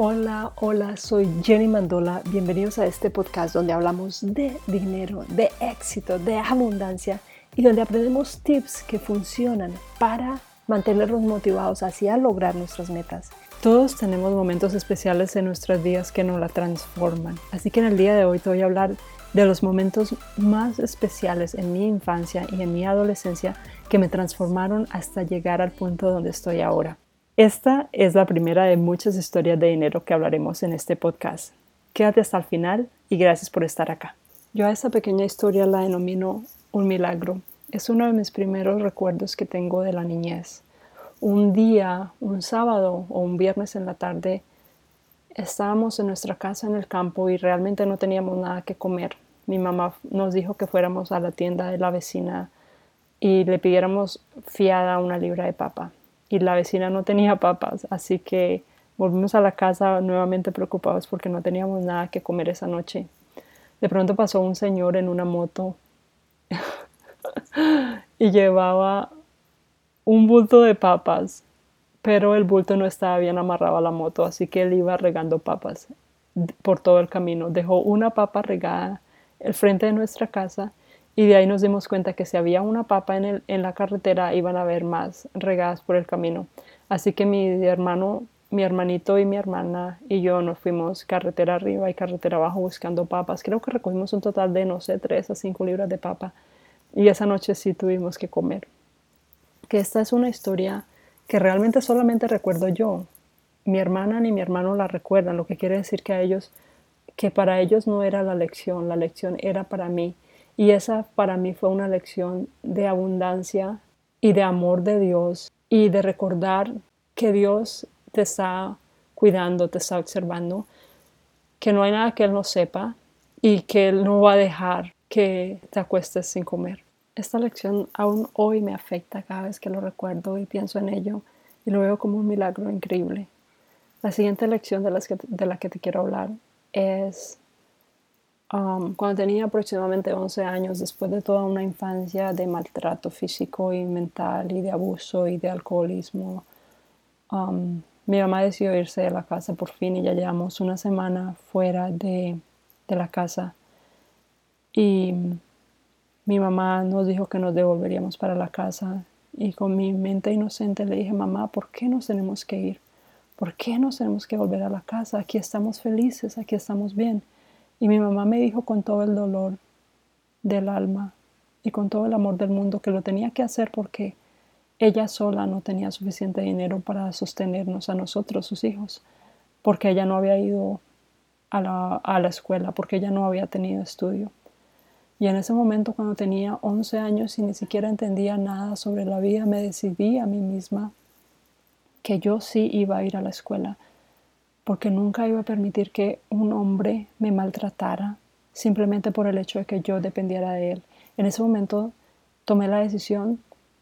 Hola, hola, soy Jenny Mandola. Bienvenidos a este podcast donde hablamos de dinero, de éxito, de abundancia y donde aprendemos tips que funcionan para mantenernos motivados hacia lograr nuestras metas. Todos tenemos momentos especiales en nuestras vidas que nos la transforman. Así que en el día de hoy te voy a hablar de los momentos más especiales en mi infancia y en mi adolescencia que me transformaron hasta llegar al punto donde estoy ahora. Esta es la primera de muchas historias de dinero que hablaremos en este podcast. Quédate hasta el final y gracias por estar acá. Yo a esta pequeña historia la denomino un milagro. Es uno de mis primeros recuerdos que tengo de la niñez. Un día, un sábado o un viernes en la tarde, estábamos en nuestra casa en el campo y realmente no teníamos nada que comer. Mi mamá nos dijo que fuéramos a la tienda de la vecina y le pidiéramos fiada una libra de papa y la vecina no tenía papas, así que volvimos a la casa nuevamente preocupados porque no teníamos nada que comer esa noche. De pronto pasó un señor en una moto y llevaba un bulto de papas, pero el bulto no estaba bien amarrado a la moto, así que él iba regando papas por todo el camino. Dejó una papa regada el frente de nuestra casa y de ahí nos dimos cuenta que si había una papa en, el, en la carretera iban a haber más regadas por el camino. Así que mi hermano, mi hermanito y mi hermana y yo nos fuimos carretera arriba y carretera abajo buscando papas. Creo que recogimos un total de, no sé, 3 a 5 libras de papa. Y esa noche sí tuvimos que comer. Que esta es una historia que realmente solamente recuerdo yo. Mi hermana ni mi hermano la recuerdan, lo que quiere decir que a ellos, que para ellos no era la lección, la lección era para mí y esa para mí fue una lección de abundancia y de amor de Dios y de recordar que Dios te está cuidando, te está observando, que no hay nada que Él no sepa y que Él no va a dejar que te acuestes sin comer. Esta lección aún hoy me afecta cada vez que lo recuerdo y pienso en ello y lo veo como un milagro increíble. La siguiente lección de, de la que te quiero hablar es Um, cuando tenía aproximadamente 11 años, después de toda una infancia de maltrato físico y mental y de abuso y de alcoholismo, mi mamá decidió irse de la casa por fin y ya llevamos una semana fuera de, de la casa. Y mi mamá nos dijo que nos devolveríamos para la casa y con mi mente inocente le dije, mamá, ¿por qué nos tenemos que ir? ¿Por qué nos tenemos que volver a la casa? Aquí estamos felices, aquí estamos bien. Y mi mamá me dijo con todo el dolor del alma y con todo el amor del mundo que lo tenía que hacer porque ella sola no tenía suficiente dinero para sostenernos a nosotros, sus hijos, porque ella no había ido a la, escuela, porque ella no había tenido estudio. Y en ese momento, cuando tenía 11 años y ni siquiera entendía nada sobre la vida, me decidí a mí misma que yo sí iba a ir a la escuela porque nunca iba a permitir que un hombre me maltratara simplemente por el hecho de que yo dependiera de él. En ese momento tomé la decisión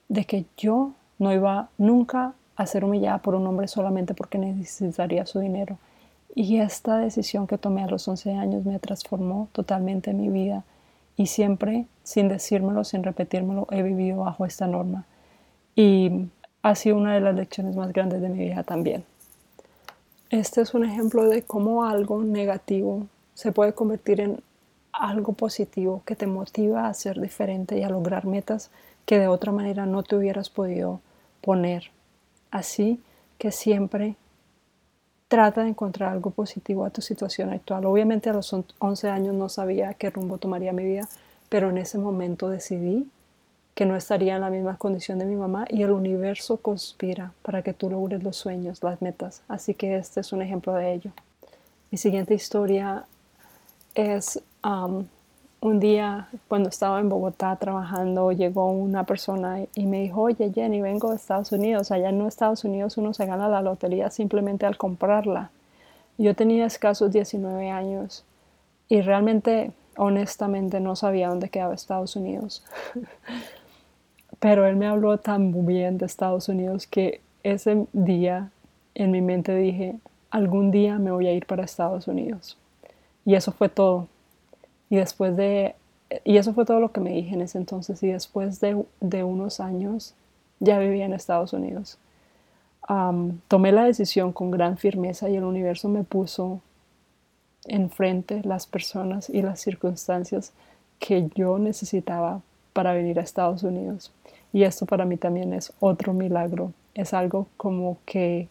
de que yo no iba nunca a ser humillada por un hombre solamente porque necesitaría su dinero. Y esta decisión que tomé a los 11 años me transformó totalmente mi vida y siempre, sin decírmelo, sin repetírmelo, he vivido bajo esta norma. Y ha sido una de las lecciones más grandes de mi vida también. Este es un ejemplo de cómo algo negativo se puede convertir en algo positivo que te motiva a ser diferente y a lograr metas que de otra manera no te hubieras podido poner. Así que siempre trata de encontrar algo positivo a tu situación actual. Obviamente a los 11 años no sabía qué rumbo tomaría mi vida, pero en ese momento decidí que no estaría en la misma condición de mi mamá y el universo conspira para que tú logres los sueños, las metas. Así que este es un ejemplo de ello. Mi siguiente historia es um, un día cuando estaba en Bogotá trabajando, llegó una persona y me dijo, oye Jenny, vengo de Estados Unidos. Allá en Estados Unidos uno se gana la lotería simplemente al comprarla. Yo tenía escasos 19 años y realmente, honestamente, no sabía dónde quedaba Estados Unidos. Pero él me habló tan bien de Estados Unidos que ese día en mi mente dije, algún día me voy a ir para Estados Unidos. Y eso fue todo. Y después de, y eso fue todo lo que me dije en ese entonces. Y después de, unos años ya vivía en Estados Unidos. tomé la decisión con gran firmeza y el universo me puso enfrente las personas y las circunstancias que yo necesitaba para venir a Estados Unidos. Y esto para mí también es otro milagro. Es algo como que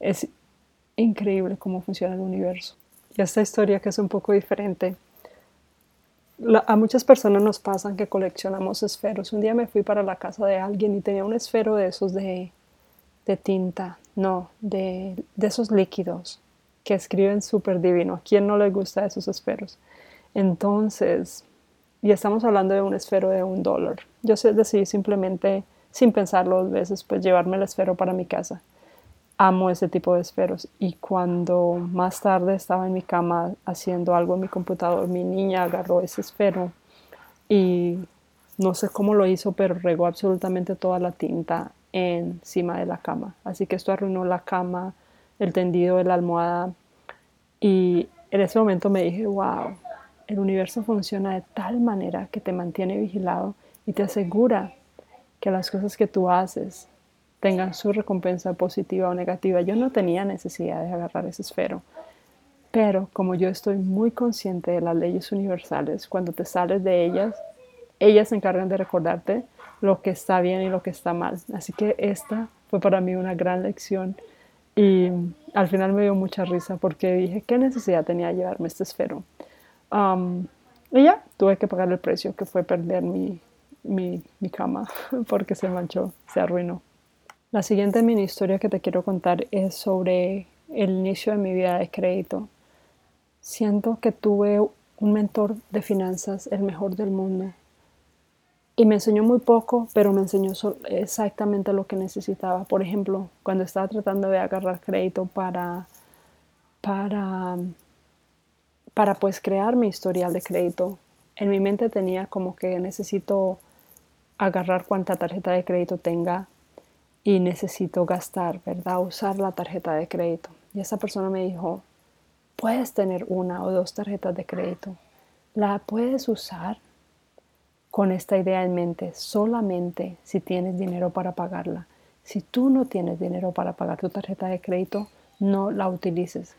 es increíble cómo funciona el universo. Y esta historia que es un poco diferente. a muchas personas nos pasan que coleccionamos esferos. Un día me fui para la casa de alguien y tenía un esfero de esos de, tinta, no, de, de esos líquidos que escriben súper divino. ¿A quién no le gusta esos esferos? Entonces, y estamos hablando de un esfero de un dólar. Yo decidí simplemente, sin pensarlo dos veces, pues llevarme el esfero para mi casa. Amo ese tipo de esferos. Y cuando más tarde estaba en mi cama haciendo algo en mi computador, mi niña agarró ese esfero y no sé cómo lo hizo, pero regó absolutamente toda la tinta encima de la cama. Así que esto arruinó la cama, el tendido de la almohada. Y en ese momento me dije, wow, el universo funciona de tal manera que te mantiene vigilado y te asegura que las cosas que tú haces tengan su recompensa positiva o negativa. Yo no tenía necesidad de agarrar ese esfero, pero como yo estoy muy consciente de las leyes universales, cuando te sales de ellas, ellas se encargan de recordarte lo que está bien y lo que está mal. Así que esta fue para mí una gran lección y al final me dio mucha risa porque dije, ¿qué necesidad tenía de llevarme este esfero? Y ya, tuve que pagar el precio, que fue perder mi, mi, mi cama porque se manchó, se arruinó. La siguiente mini historia que te quiero contar es sobre el inicio de mi vida de crédito. Siento que tuve un mentor de finanzas, el mejor del mundo, y me enseñó muy poco, pero me enseñó exactamente lo que necesitaba. Por ejemplo, cuando estaba tratando de agarrar crédito para, para, para pues crear mi historial de crédito, en mi mente tenía como que necesito agarrar cuánta tarjeta de crédito tenga y necesito gastar, ¿verdad? Usar la tarjeta de crédito. Y esa persona me dijo, puedes tener una o dos tarjetas de crédito, la puedes usar con esta idea en mente, solamente si tienes dinero para pagarla. Si tú no tienes dinero para pagar tu tarjeta de crédito, no la utilices.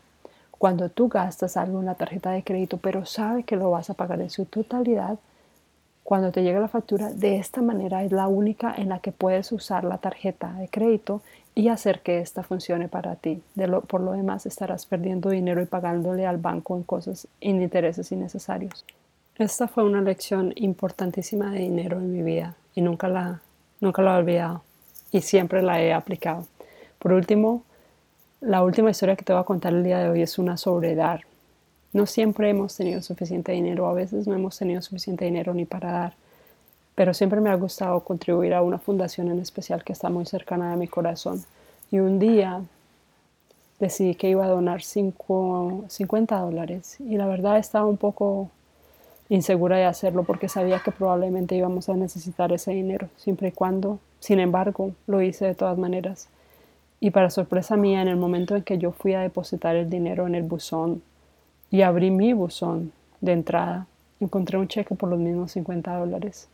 Cuando tú gastas algo en la tarjeta de crédito, pero sabes que lo vas a pagar en su totalidad, cuando te llega la factura, de esta manera es la única en la que puedes usar la tarjeta de crédito y hacer que ésta funcione para ti. por lo demás, estarás perdiendo dinero y pagándole al banco en cosas en intereses innecesarios. Esta fue una lección importantísima de dinero en mi vida y nunca la, nunca la he olvidado y siempre la he aplicado. Por último, la última historia que te voy a contar el día de hoy es una sobre dar. No siempre hemos tenido suficiente dinero, a veces no hemos tenido suficiente dinero ni para dar, pero siempre me ha gustado contribuir a una fundación en especial que está muy cercana a mi corazón. Y un día decidí que iba a donar 50 dólares y la verdad estaba un poco insegura de hacerlo porque sabía que probablemente íbamos a necesitar ese dinero, siempre y cuando, sin embargo, lo hice de todas maneras. Y para sorpresa mía, en el momento en que yo fui a depositar el dinero en el buzón y abrí mi buzón de entrada, encontré un cheque por los mismos 50 dólares.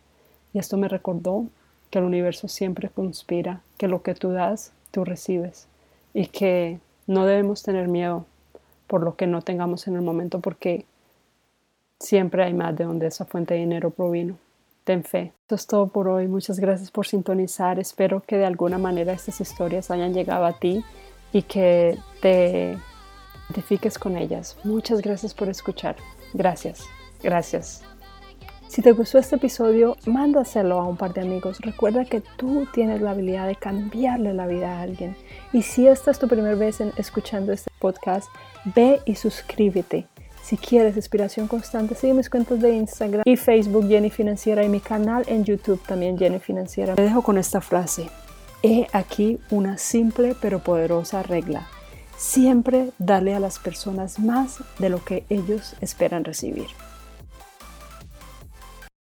Y esto me recordó que el universo siempre conspira, que lo que tú das, tú recibes. Y que no debemos tener miedo por lo que no tengamos en el momento, porque Siempre hay más de donde esa fuente de dinero provino. Ten fe. Esto es todo por hoy. Muchas gracias por sintonizar. Espero que de alguna manera estas historias hayan llegado a ti y que te identifiques con ellas. Muchas gracias por escuchar. Gracias. Gracias. Si te gustó este episodio, mándaselo a un par de amigos. Recuerda que tú tienes la habilidad de cambiarle la vida a alguien. Y si esta es tu primera vez en escuchando este podcast, ve y suscríbete si quieres inspiración constante, sigue mis cuentas de Instagram y Facebook Jenny Financiera y mi canal en YouTube también Jenny Financiera. Te dejo con esta frase. He aquí una simple pero poderosa regla. Siempre dale a las personas más de lo que ellos esperan recibir.